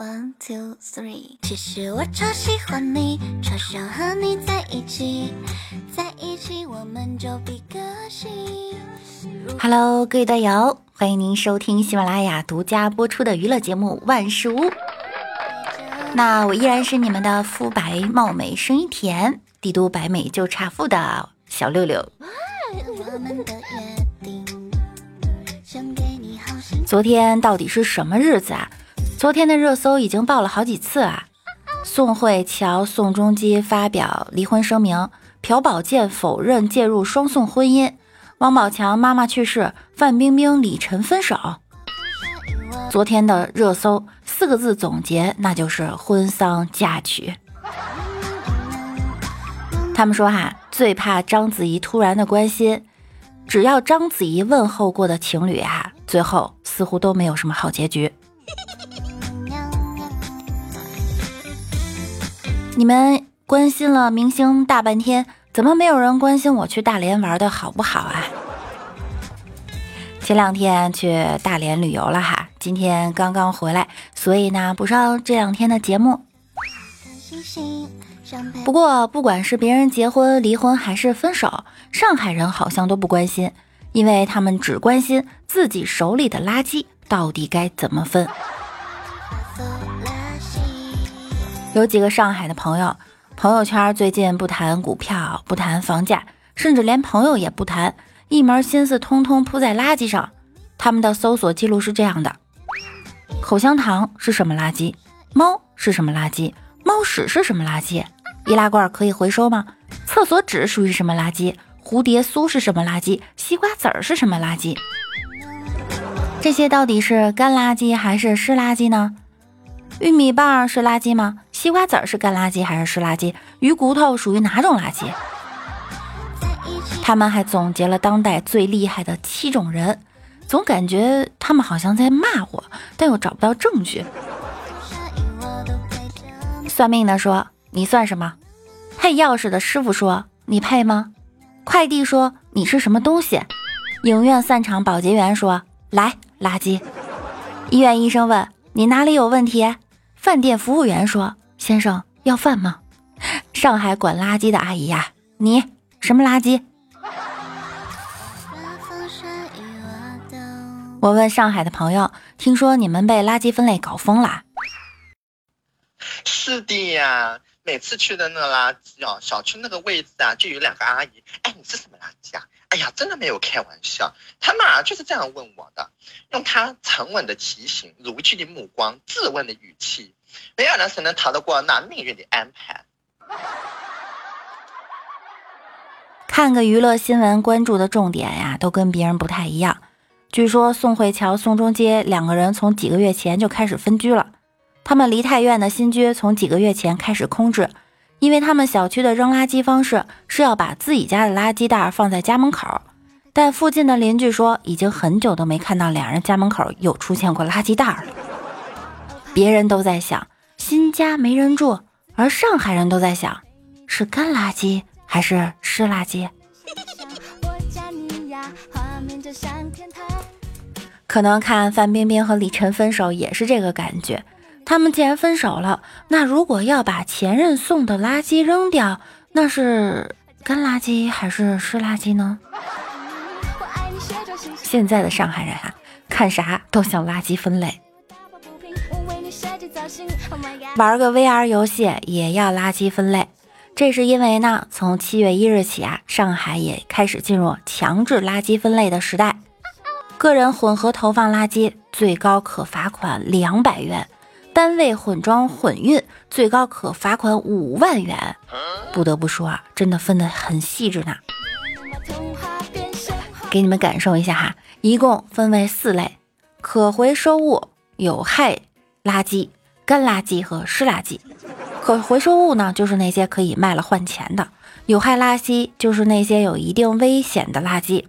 One two three，其实我超喜欢你，超想和你在一起，在一起我们就比个性。Hello，各位队友，欢迎您收听喜马拉雅独家播出的娱乐节目《万事屋》。那我依然是你们的肤白貌美、声音甜、帝都白美就差富的小六六。昨天到底是什么日子啊？昨天的热搜已经爆了好几次啊！宋慧乔、宋仲基发表离婚声明，朴宝剑否认介入双宋婚姻，王宝强妈妈去世，范冰冰、李晨分手。昨天的热搜四个字总结，那就是婚丧嫁娶。他们说哈，最怕章子怡突然的关心，只要章子怡问候过的情侣啊，最后似乎都没有什么好结局。你们关心了明星大半天，怎么没有人关心我去大连玩的好不好啊？前两天去大连旅游了哈，今天刚刚回来，所以呢补上这两天的节目。不过不管是别人结婚、离婚还是分手，上海人好像都不关心，因为他们只关心自己手里的垃圾到底该怎么分。有几个上海的朋友，朋友圈最近不谈股票，不谈房价，甚至连朋友也不谈，一门心思通通扑在垃圾上。他们的搜索记录是这样的：口香糖是什么垃圾？猫是什么垃圾？猫屎是什么垃圾？易拉罐可以回收吗？厕所纸属于什么垃圾？蝴蝶酥是什么垃圾？西瓜籽儿是什么垃圾？这些到底是干垃圾还是湿垃圾呢？玉米棒是垃圾吗？西瓜籽是干垃圾还是湿垃圾？鱼骨头属于哪种垃圾？他们还总结了当代最厉害的七种人，总感觉他们好像在骂我，但又找不到证据。算命的说你算什么？配钥匙的师傅说你配吗？快递说你是什么东西？影院散场保洁员说来垃圾。医院医生问你哪里有问题？饭店服务员说。先生要饭吗？上海管垃圾的阿姨呀，你什么垃圾？我问上海的朋友，听说你们被垃圾分类搞疯了？是的呀，每次去的那个垃圾哦，小区那个位置啊，就有两个阿姨。哎，你是什么垃圾啊？哎呀，真的没有开玩笑，他嘛就是这样问我的，用他沉稳的提醒、如炬的目光、质问的语气。没有人谁能逃得过那命运的安排。看个娱乐新闻，关注的重点呀，都跟别人不太一样。据说宋慧乔、宋仲基两个人从几个月前就开始分居了。他们梨泰院的新居从几个月前开始空置，因为他们小区的扔垃圾方式是要把自己家的垃圾袋放在家门口，但附近的邻居说，已经很久都没看到两人家门口有出现过垃圾袋了。别人都在想新家没人住，而上海人都在想是干垃圾还是湿垃圾。可能看范冰冰和李晨分手也是这个感觉。他们既然分手了，那如果要把前任送的垃圾扔掉，那是干垃圾还是湿垃圾呢？现在的上海人啊，看啥都像垃圾分类。玩个 VR 游戏也要垃圾分类，这是因为呢，从七月一日起啊，上海也开始进入强制垃圾分类的时代。个人混合投放垃圾最高可罚款两百元，单位混装混运最高可罚款五万元。不得不说啊，真的分得很细致呢。给你们感受一下哈，一共分为四类：可回收物、有害垃圾。干垃圾和湿垃圾，可回收物呢，就是那些可以卖了换钱的；有害垃圾就是那些有一定危险的垃圾；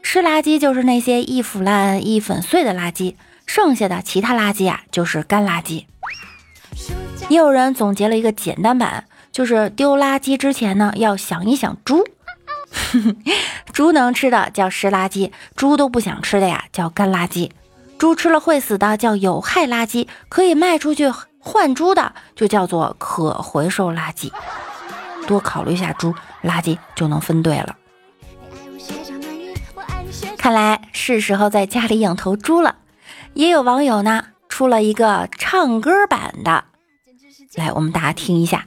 湿垃圾就是那些易腐烂、易粉碎的垃圾；剩下的其他垃圾啊，就是干垃圾。也有人总结了一个简单版，就是丢垃圾之前呢，要想一想猪，猪能吃的叫湿垃圾，猪都不想吃的呀叫干垃圾。猪吃了会死的叫有害垃圾，可以卖出去换猪的就叫做可回收垃圾。多考虑一下猪，垃圾就能分对了。看来是时候在家里养头猪了。也有网友呢出了一个唱歌版的，来，我们大家听一下。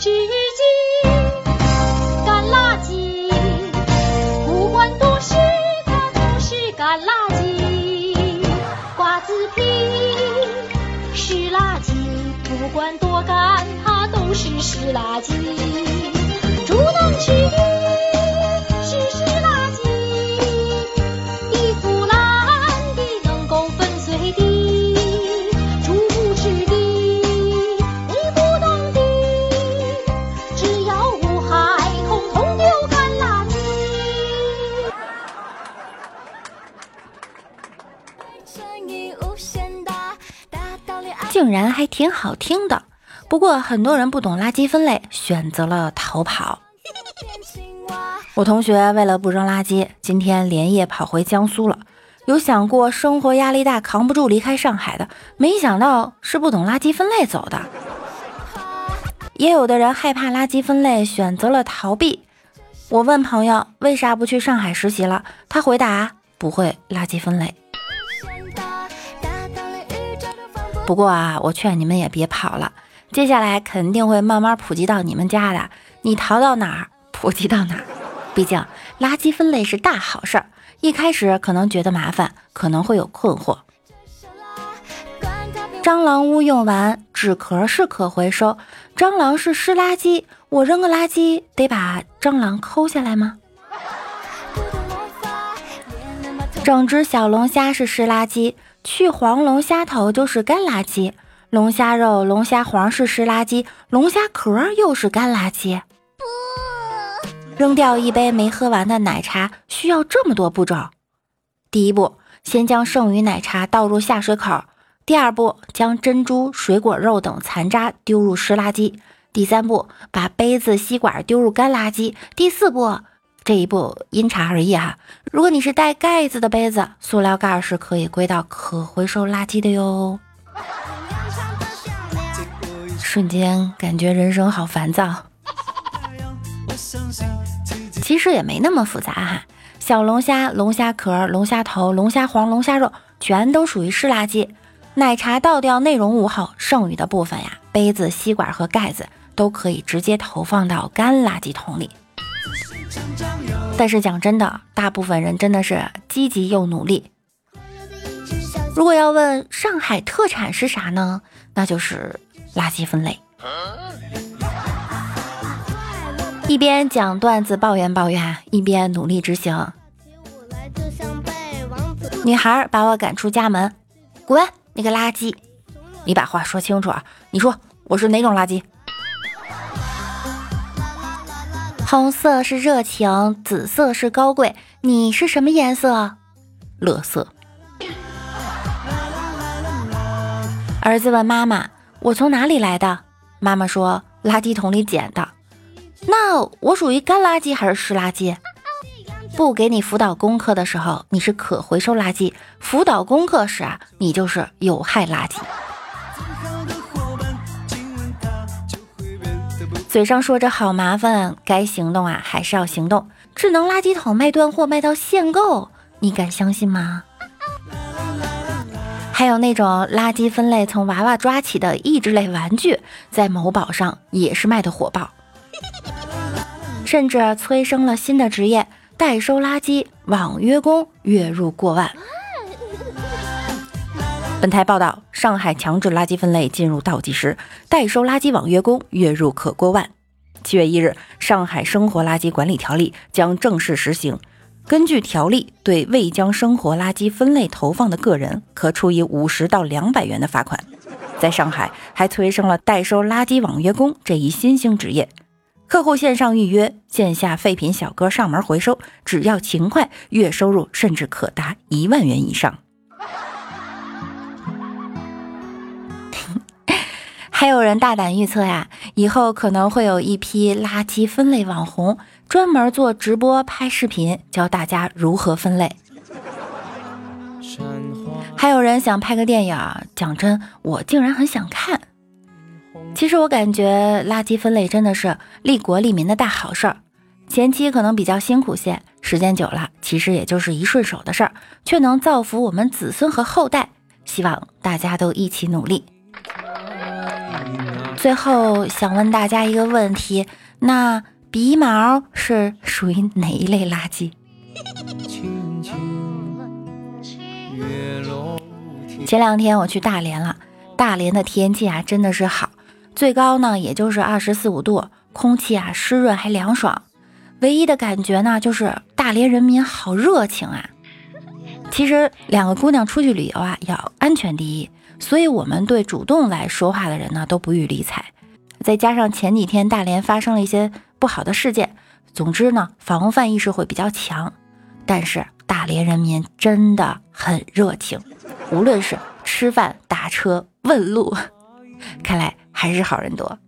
至今干垃圾，不管多湿，它都是干垃圾。瓜子皮是垃圾，不管多干，它都是湿垃圾。猪能吃竟然还挺好听的，不过很多人不懂垃圾分类，选择了逃跑。我同学为了不扔垃圾，今天连夜跑回江苏了。有想过生活压力大扛不住离开上海的，没想到是不懂垃圾分类走的。也有的人害怕垃圾分类，选择了逃避。我问朋友为啥不去上海实习了，他回答不会垃圾分类。不过啊，我劝你们也别跑了，接下来肯定会慢慢普及到你们家的。你逃到哪儿，普及到哪儿。毕竟垃圾分类是大好事儿，一开始可能觉得麻烦，可能会有困惑。蟑螂屋用完，纸壳是可回收，蟑螂是湿垃圾，我扔个垃圾得把蟑螂抠下来吗？整只小龙虾是湿垃圾。去黄龙虾头就是干垃圾，龙虾肉、龙虾黄是湿垃圾，龙虾壳又是干垃圾。扔掉一杯没喝完的奶茶需要这么多步骤：第一步，先将剩余奶茶倒入下水口；第二步，将珍珠、水果肉等残渣丢入湿垃圾；第三步，把杯子、吸管丢入干垃圾；第四步。这一步因茶而异哈。如果你是带盖子的杯子，塑料盖是可以归到可回收垃圾的哟。瞬间感觉人生好烦躁。其实也没那么复杂哈。小龙虾、龙虾壳、龙虾头、龙虾黄、龙虾肉全都属于湿垃圾。奶茶倒掉内容物后，剩余的部分呀，杯子、吸管和盖子都可以直接投放到干垃圾桶里。但是讲真的，大部分人真的是积极又努力。如果要问上海特产是啥呢？那就是垃圾分类。一边讲段子抱怨抱怨，一边努力执行。女孩把我赶出家门，滚！你个垃圾！你把话说清楚啊！你说我是哪种垃圾？红色是热情，紫色是高贵，你是什么颜色？乐色。儿子问妈妈：“我从哪里来的？”妈妈说：“垃圾桶里捡的。”那我属于干垃圾还是湿垃圾？不给你辅导功课的时候，你是可回收垃圾；辅导功课时啊，你就是有害垃圾。嘴上说着好麻烦，该行动啊还是要行动。智能垃圾桶卖断货卖到限购，你敢相信吗？还有那种垃圾分类从娃娃抓起的益智类玩具，在某宝上也是卖的火爆，甚至催生了新的职业——代收垃圾网约工，月入过万。本台报道：上海强制垃圾分类进入倒计时，代收垃圾网约工月入可过万。七月一日，上海生活垃圾管理条例将正式实行。根据条例，对未将生活垃圾分类投放的个人，可处以五十到两百元的罚款。在上海，还催生了代收垃圾网约工这一新兴职业。客户线上预约，线下废品小哥上门回收，只要勤快，月收入甚至可达一万元以上。还有人大胆预测呀，以后可能会有一批垃圾分类网红，专门做直播拍视频，教大家如何分类。还有人想拍个电影，讲真，我竟然很想看。其实我感觉垃圾分类真的是利国利民的大好事儿。前期可能比较辛苦些，时间久了，其实也就是一顺手的事儿，却能造福我们子孙和后代。希望大家都一起努力。最后想问大家一个问题：那鼻毛是属于哪一类垃圾？前两天我去大连了，大连的天气啊真的是好，最高呢也就是二十四五度，空气啊湿润还凉爽。唯一的感觉呢就是大连人民好热情啊。其实两个姑娘出去旅游啊，要安全第一，所以我们对主动来说话的人呢都不予理睬。再加上前几天大连发生了一些不好的事件，总之呢防范意识会比较强。但是大连人民真的很热情，无论是吃饭、打车、问路，看来还是好人多。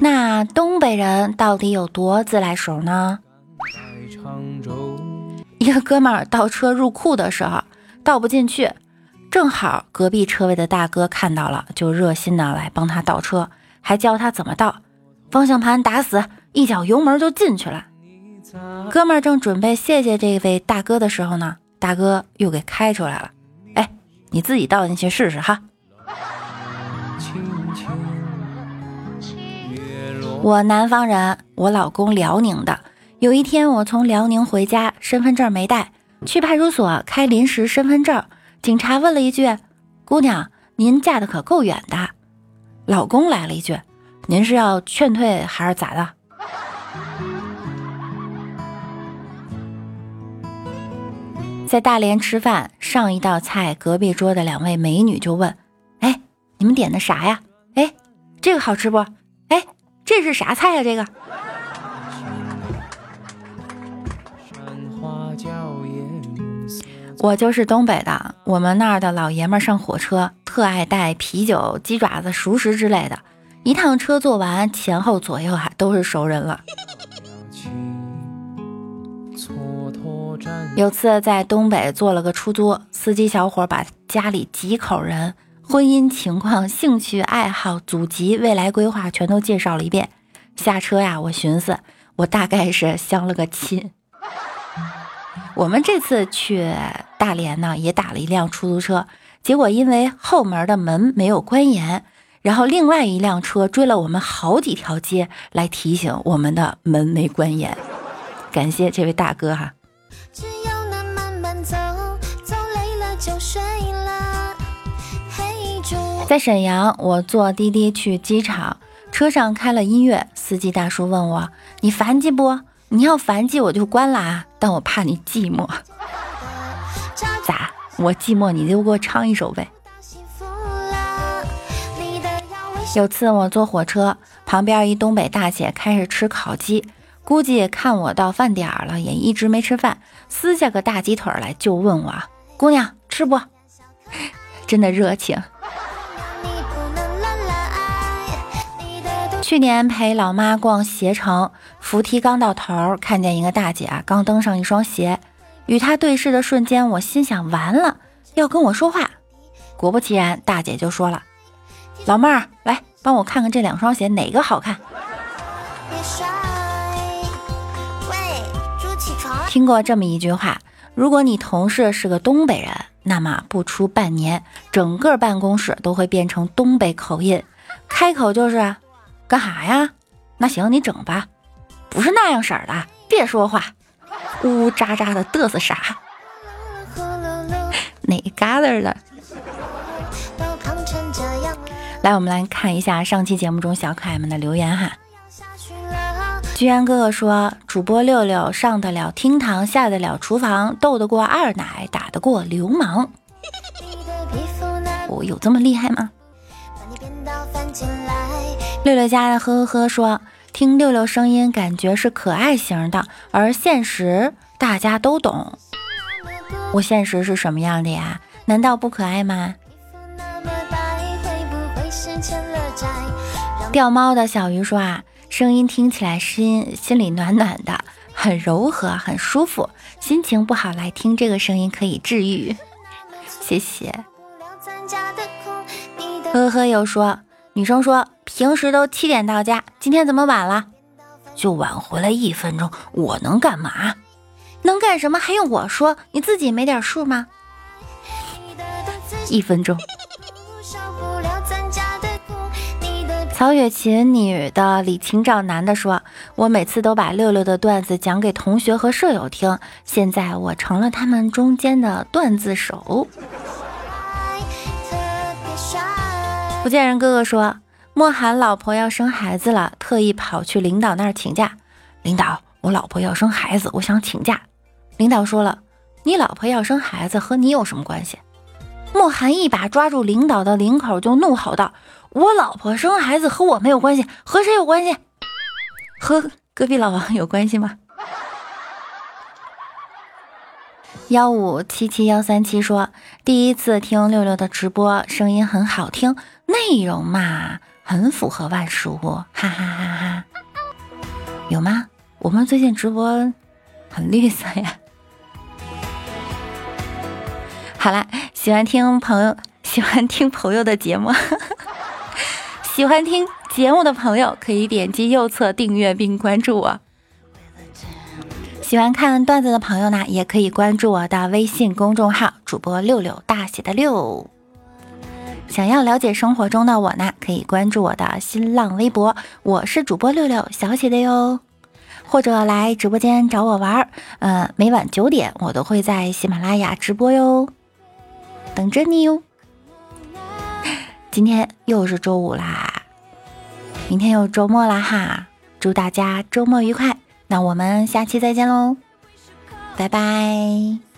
那东北人到底有多自来熟呢？一个哥们儿倒车入库的时候倒不进去，正好隔壁车位的大哥看到了，就热心的来帮他倒车，还教他怎么倒，方向盘打死，一脚油门就进去了。哥们儿正准备谢谢这位大哥的时候呢，大哥又给开出来了。哎，你自己倒进去试试哈。我南方人，我老公辽宁的。有一天，我从辽宁回家，身份证没带，去派出所开临时身份证。警察问了一句：“姑娘，您嫁的可够远的。”老公来了一句：“您是要劝退还是咋的？”在大连吃饭，上一道菜，隔壁桌的两位美女就问：“哎，你们点的啥呀？哎，这个好吃不？哎，这是啥菜呀？这个？”我就是东北的，我们那儿的老爷们上火车特爱带啤酒、鸡爪子、熟食之类的，一趟车坐完，前后左右还都是熟人了。有次在东北坐了个出租，司机小伙把家里几口人、婚姻情况、兴趣爱好、祖籍、未来规划全都介绍了一遍。下车呀，我寻思，我大概是相了个亲。我们这次去大连呢，也打了一辆出租车，结果因为后门的门没有关严，然后另外一辆车追了我们好几条街来提醒我们的门没关严。感谢这位大哥哈。在沈阳，我坐滴滴去机场，车上开了音乐，司机大叔问我：“你烦记不？”你要烦记我就关了啊！但我怕你寂寞，咋？我寂寞你就给我唱一首呗。有次我坐火车，旁边一东北大姐开始吃烤鸡，估计看我到饭点了，也一直没吃饭，撕下个大鸡腿来就问我：“姑娘吃不？” 真的热情。去年陪老妈逛鞋城，扶梯刚到头，看见一个大姐啊，刚登上一双鞋，与她对视的瞬间，我心想完了，要跟我说话。果不其然，大姐就说了：“老妹儿，来帮我看看这两双鞋哪个好看。”听过这么一句话：如果你同事是个东北人，那么不出半年，整个办公室都会变成东北口音，开口就是。干哈呀？那行，你整吧，不是那样式儿的，别说话，呜呜喳喳的嘚瑟啥？哪旮瘩的？来，我们来看一下上期节目中小可爱们的留言哈。居然哥哥说，主播六六上得了厅堂，下得了厨房，斗得过二奶，打得过流氓。我 有这么厉害吗？六六家的呵呵呵说：“听六六声音，感觉是可爱型的，而现实大家都懂。我现实是什么样的呀？难道不可爱吗？”钓猫的小鱼说：“啊，声音听起来心心里暖暖的，很柔和，很舒服。心情不好来听这个声音可以治愈。谢谢。呵呵，又说女生说平时都七点到家，今天怎么晚了？就晚回来一分钟，我能干嘛？能干什么还用我说？你自己没点数吗？一分钟。曹雪芹女的李晴照男的说：“我每次都把六六的段子讲给同学和舍友听，现在我成了他们中间的段子手。”福建人哥哥说：“莫寒老婆要生孩子了，特意跑去领导那儿请假。领导，我老婆要生孩子，我想请假。领导说了，你老婆要生孩子和你有什么关系？”莫寒一把抓住领导的领口，就怒吼道。我老婆生孩子和我没有关系，和谁有关系？和隔壁老王有关系吗？幺五七七幺三七说，第一次听六六的直播，声音很好听，内容嘛很符合万叔，哈哈哈哈。有吗？我们最近直播很绿色呀。好啦，喜欢听朋友喜欢听朋友的节目。喜欢听节目的朋友可以点击右侧订阅并关注我。喜欢看段子的朋友呢，也可以关注我的微信公众号主播六六大写的六。想要了解生活中的我呢，可以关注我的新浪微博，我是主播六六小写的哟。或者来直播间找我玩儿，嗯，每晚九点我都会在喜马拉雅直播哟，等着你哟。今天又是周五啦，明天又周末啦哈！祝大家周末愉快，那我们下期再见喽，拜拜。